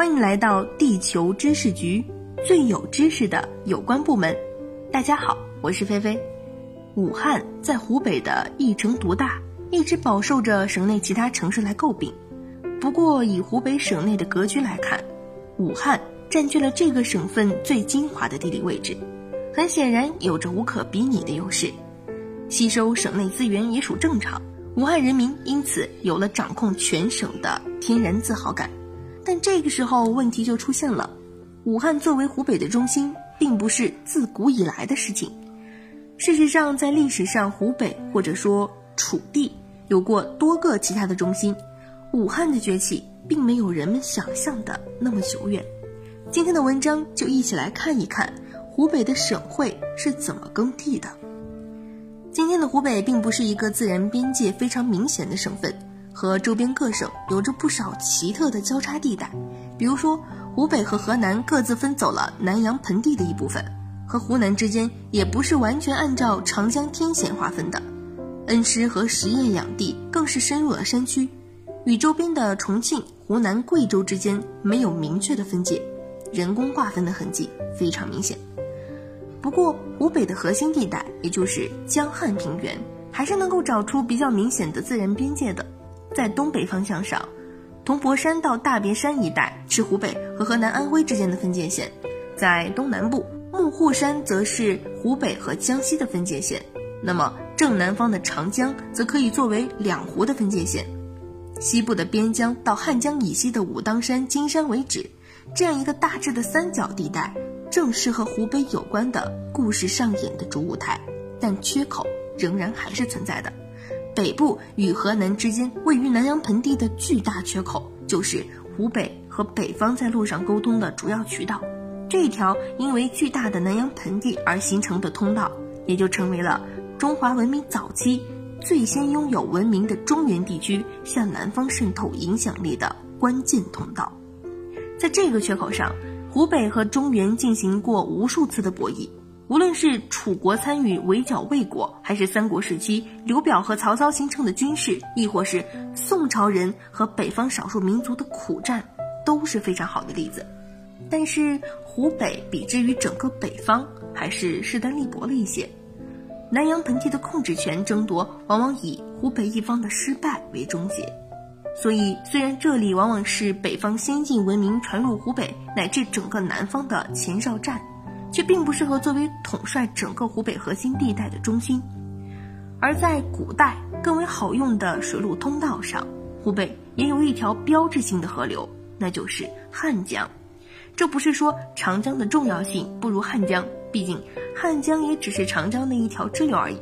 欢迎来到地球知识局，最有知识的有关部门。大家好，我是菲菲。武汉在湖北的一城独大，一直饱受着省内其他城市来诟病。不过，以湖北省内的格局来看，武汉占据了这个省份最精华的地理位置，很显然有着无可比拟的优势。吸收省内资源也属正常，武汉人民因此有了掌控全省的天然自豪感。但这个时候问题就出现了，武汉作为湖北的中心，并不是自古以来的事情。事实上，在历史上，湖北或者说楚地有过多个其他的中心，武汉的崛起并没有人们想象的那么久远。今天的文章就一起来看一看湖北的省会是怎么耕地的。今天的湖北并不是一个自然边界非常明显的省份。和周边各省有着不少奇特的交叉地带，比如说湖北和河南各自分走了南阳盆地的一部分，和湖南之间也不是完全按照长江天险划分的。恩施和十堰两地更是深入了山区，与周边的重庆、湖南、贵州之间没有明确的分界，人工划分的痕迹非常明显。不过湖北的核心地带，也就是江汉平原，还是能够找出比较明显的自然边界的。在东北方向上，铜博山到大别山一带是湖北和河南、安徽之间的分界线；在东南部，幕户山则是湖北和江西的分界线。那么正南方的长江则可以作为两湖的分界线。西部的边疆到汉江以西的武当山、金山为止，这样一个大致的三角地带，正是和湖北有关的故事上演的主舞台。但缺口仍然还是存在的。北部与河南之间位于南阳盆地的巨大缺口，就是湖北和北方在路上沟通的主要渠道。这一条因为巨大的南阳盆地而形成的通道，也就成为了中华文明早期最先拥有文明的中原地区向南方渗透影响力的关键通道。在这个缺口上，湖北和中原进行过无数次的博弈。无论是楚国参与围剿魏国，还是三国时期刘表和曹操形成的军事，亦或是宋朝人和北方少数民族的苦战，都是非常好的例子。但是湖北比之于整个北方，还是势单力薄了一些。南阳盆地的控制权争夺，往往以湖北一方的失败为终结。所以，虽然这里往往是北方先进文明传入湖北乃至整个南方的前哨站。却并不适合作为统帅整个湖北核心地带的中心，而在古代更为好用的水路通道上，湖北也有一条标志性的河流，那就是汉江。这不是说长江的重要性不如汉江，毕竟汉江也只是长江的一条支流而已。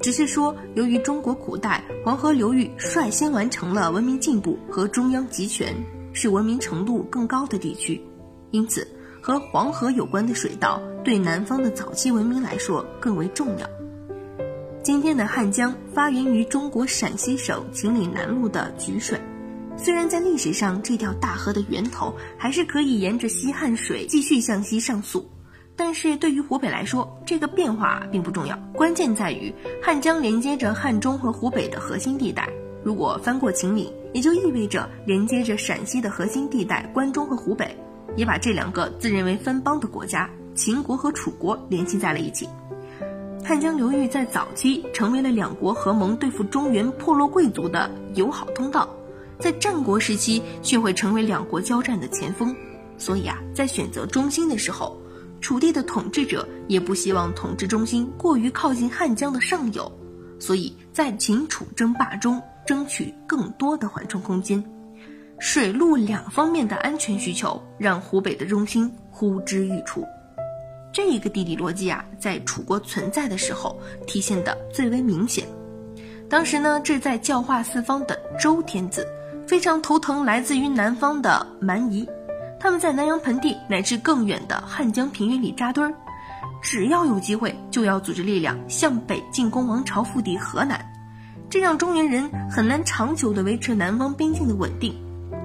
只是说，由于中国古代黄河流域率先完成了文明进步和中央集权，是文明程度更高的地区，因此。和黄河有关的水道对南方的早期文明来说更为重要。今天的汉江发源于中国陕西省秦岭南麓的沮水，虽然在历史上这条大河的源头还是可以沿着西汉水继续向西上溯，但是对于湖北来说，这个变化并不重要。关键在于汉江连接着汉中和湖北的核心地带，如果翻过秦岭，也就意味着连接着陕西的核心地带关中和湖北。也把这两个自认为分邦的国家秦国和楚国联系在了一起。汉江流域在早期成为了两国合盟对付中原破落贵族的友好通道，在战国时期却会成为两国交战的前锋。所以啊，在选择中心的时候，楚地的统治者也不希望统治中心过于靠近汉江的上游，所以在秦楚争霸中争取更多的缓冲空间。水陆两方面的安全需求，让湖北的中心呼之欲出。这一个地理逻辑啊，在楚国存在的时候体现的最为明显。当时呢，志在教化四方的周天子非常头疼来自于南方的蛮夷，他们在南阳盆地乃至更远的汉江平原里扎堆儿，只要有机会就要组织力量向北进攻王朝腹地河南，这让中原人很难长久地维持南方边境的稳定。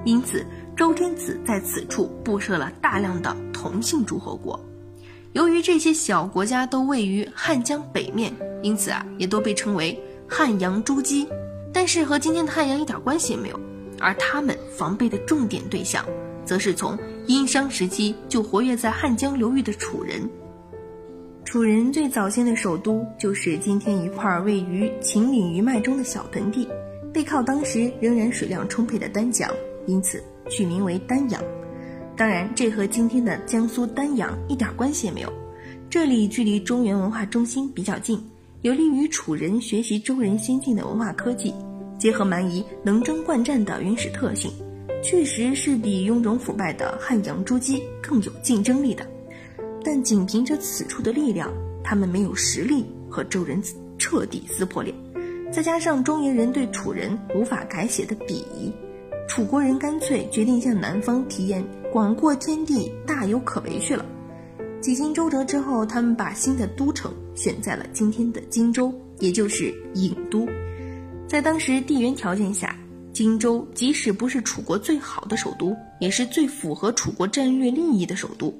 因此，周天子在此处布设了大量的同姓诸侯国。由于这些小国家都位于汉江北面，因此啊，也都被称为汉阳诸姬。但是和今天的汉阳一点关系也没有。而他们防备的重点对象，则是从殷商时期就活跃在汉江流域的楚人。楚人最早先的首都就是今天一块位于秦岭余脉中的小盆地，背靠当时仍然水量充沛的丹江，因此取名为丹阳。当然，这和今天的江苏丹阳一点关系也没有。这里距离中原文化中心比较近，有利于楚人学习周人先进的文化科技，结合蛮夷能征惯战的原始特性，确实是比臃肿腐败的汉阳诸姬更有竞争力的。但仅凭着此处的力量，他们没有实力和周人彻底撕破脸。再加上中原人对楚人无法改写的鄙夷，楚国人干脆决定向南方体验广阔天地大有可为去了。几经周折之后，他们把新的都城选在了今天的荆州，也就是郢都。在当时地缘条件下，荆州即使不是楚国最好的首都，也是最符合楚国战略利益的首都。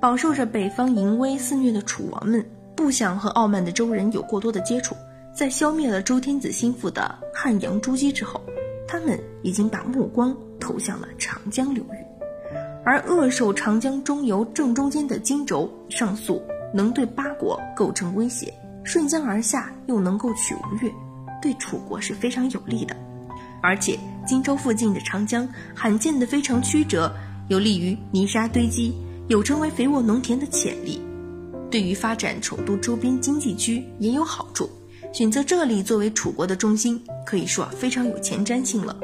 饱受着北方淫威肆虐的楚王们，不想和傲慢的周人有过多的接触。在消灭了周天子心腹的汉阳诸姬之后，他们已经把目光投向了长江流域。而扼守长江中游正中间的荆州，上溯能对八国构成威胁，顺江而下又能够取吴越，对楚国是非常有利的。而且荆州附近的长江罕见的非常曲折，有利于泥沙堆积。有成为肥沃农田的潜力，对于发展首都周边经济区也有好处。选择这里作为楚国的中心，可以说非常有前瞻性了。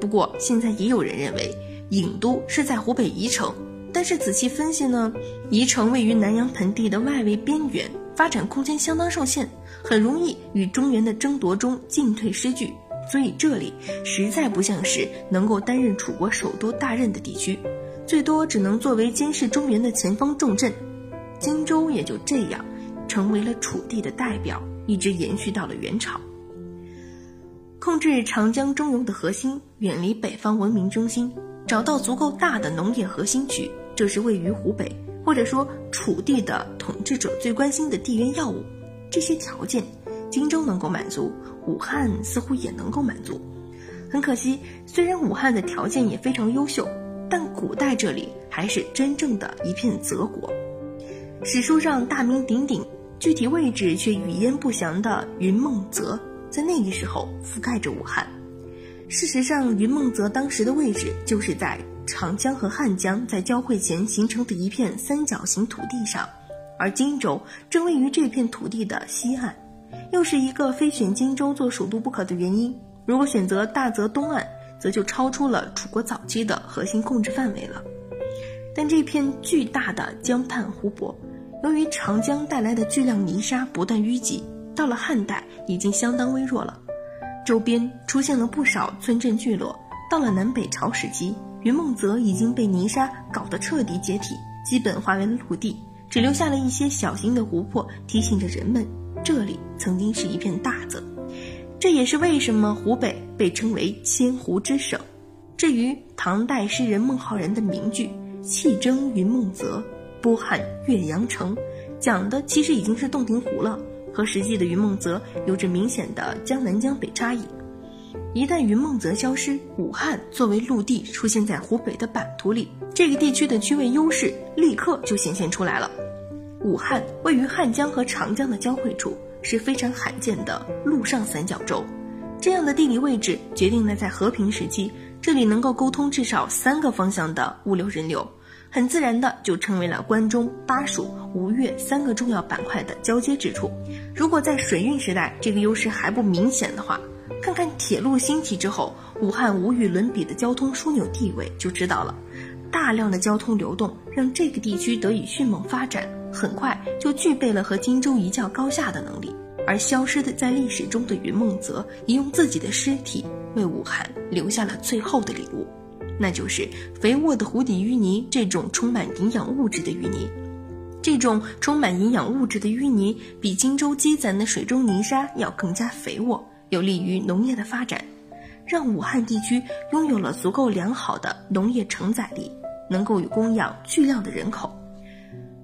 不过现在也有人认为郢都是在湖北宜城，但是仔细分析呢，宜城位于南阳盆地的外围边缘，发展空间相当受限，很容易与中原的争夺中进退失据，所以这里实在不像是能够担任楚国首都大任的地区。最多只能作为监视中原的前方重镇，荆州也就这样成为了楚地的代表，一直延续到了元朝。控制长江中游的核心，远离北方文明中心，找到足够大的农业核心区，这是位于湖北或者说楚地的统治者最关心的地缘要务。这些条件，荆州能够满足，武汉似乎也能够满足。很可惜，虽然武汉的条件也非常优秀。但古代这里还是真正的一片泽国，史书上大名鼎鼎，具体位置却语焉不详的云梦泽，在那个时候覆盖着武汉。事实上，云梦泽当时的位置就是在长江和汉江在交汇前形成的一片三角形土地上，而荆州正位于这片土地的西岸，又是一个非选荆州做首都不可的原因。如果选择大泽东岸，则就超出了楚国早期的核心控制范围了。但这片巨大的江畔湖泊，由于长江带来的巨量泥沙不断淤积，到了汉代已经相当微弱了。周边出现了不少村镇聚落。到了南北朝时期，云梦泽已经被泥沙搞得彻底解体，基本化为了陆地，只留下了一些小型的湖泊，提醒着人们这里曾经是一片大泽。这也是为什么湖北被称为千湖之省。至于唐代诗人孟浩然的名句“气蒸云梦泽，波撼岳阳城”，讲的其实已经是洞庭湖了，和实际的云梦泽有着明显的江南江北差异。一旦云梦泽消失，武汉作为陆地出现在湖北的版图里，这个地区的区位优势立刻就显现出来了。武汉位于汉江和长江的交汇处。是非常罕见的陆上三角洲，这样的地理位置决定了在和平时期，这里能够沟通至少三个方向的物流人流，很自然的就成为了关中、巴蜀、吴越三个重要板块的交接之处。如果在水运时代这个优势还不明显的话，看看铁路兴起之后，武汉无与伦比的交通枢纽地位就知道了。大量的交通流动让这个地区得以迅猛发展。很快就具备了和荆州一较高下的能力，而消失的在历史中的云梦泽，也用自己的尸体为武汉留下了最后的礼物，那就是肥沃的湖底淤泥，这种充满营养物质的淤泥。这种充满营养物质的淤泥，比荆州积攒的水中泥沙要更加肥沃，有利于农业的发展，让武汉地区拥有了足够良好的农业承载力，能够与供养巨量的人口。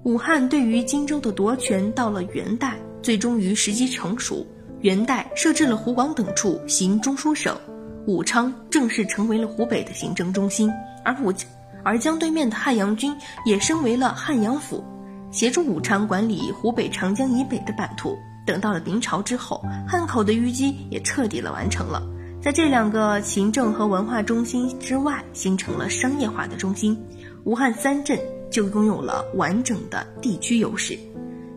武汉对于荆州的夺权，到了元代，最终于时机成熟。元代设置了湖广等处行中书省，武昌正式成为了湖北的行政中心。而武，而江对面的汉阳军也升为了汉阳府，协助武昌管理湖北长江以北的版图。等到了明朝之后，汉口的淤积也彻底的完成了。在这两个行政和文化中心之外，形成了商业化的中心，武汉三镇就拥有了完整的地区优势，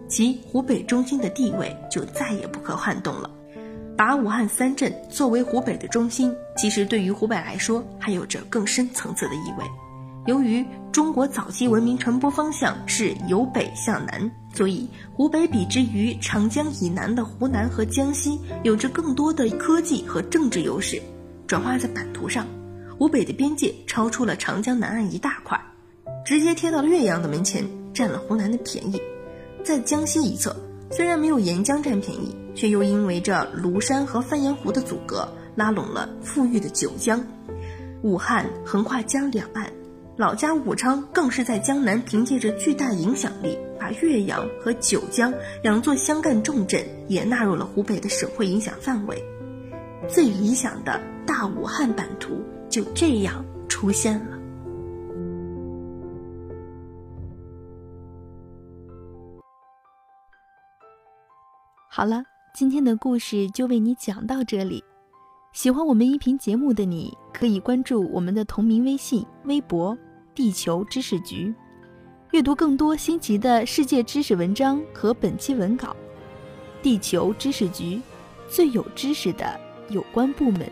其湖北中心的地位就再也不可撼动了。把武汉三镇作为湖北的中心，其实对于湖北来说，还有着更深层次的意味。由于中国早期文明传播方向是由北向南，所以湖北比之于长江以南的湖南和江西，有着更多的科技和政治优势。转化在版图上，湖北的边界超出了长江南岸一大块，直接贴到了岳阳的门前，占了湖南的便宜。在江西一侧，虽然没有沿江占便宜，却又因为这庐山和鄱阳湖的阻隔，拉拢了富裕的九江。武汉横跨江两岸。老家武昌更是在江南凭借着巨大影响力，把岳阳和九江两座湘赣重镇也纳入了湖北的省会影响范围。最理想的大武汉版图就这样出现了。好了，今天的故事就为你讲到这里。喜欢我们音频节目的你，可以关注我们的同名微信、微博。地球知识局，阅读更多新奇的世界知识文章和本期文稿。地球知识局，最有知识的有关部门。